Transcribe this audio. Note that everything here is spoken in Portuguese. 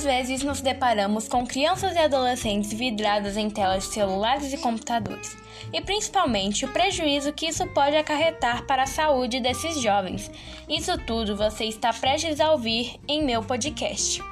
Muitas vezes nos deparamos com crianças e adolescentes vidradas em telas de celulares e computadores, e principalmente o prejuízo que isso pode acarretar para a saúde desses jovens. Isso tudo você está prestes a ouvir em meu podcast.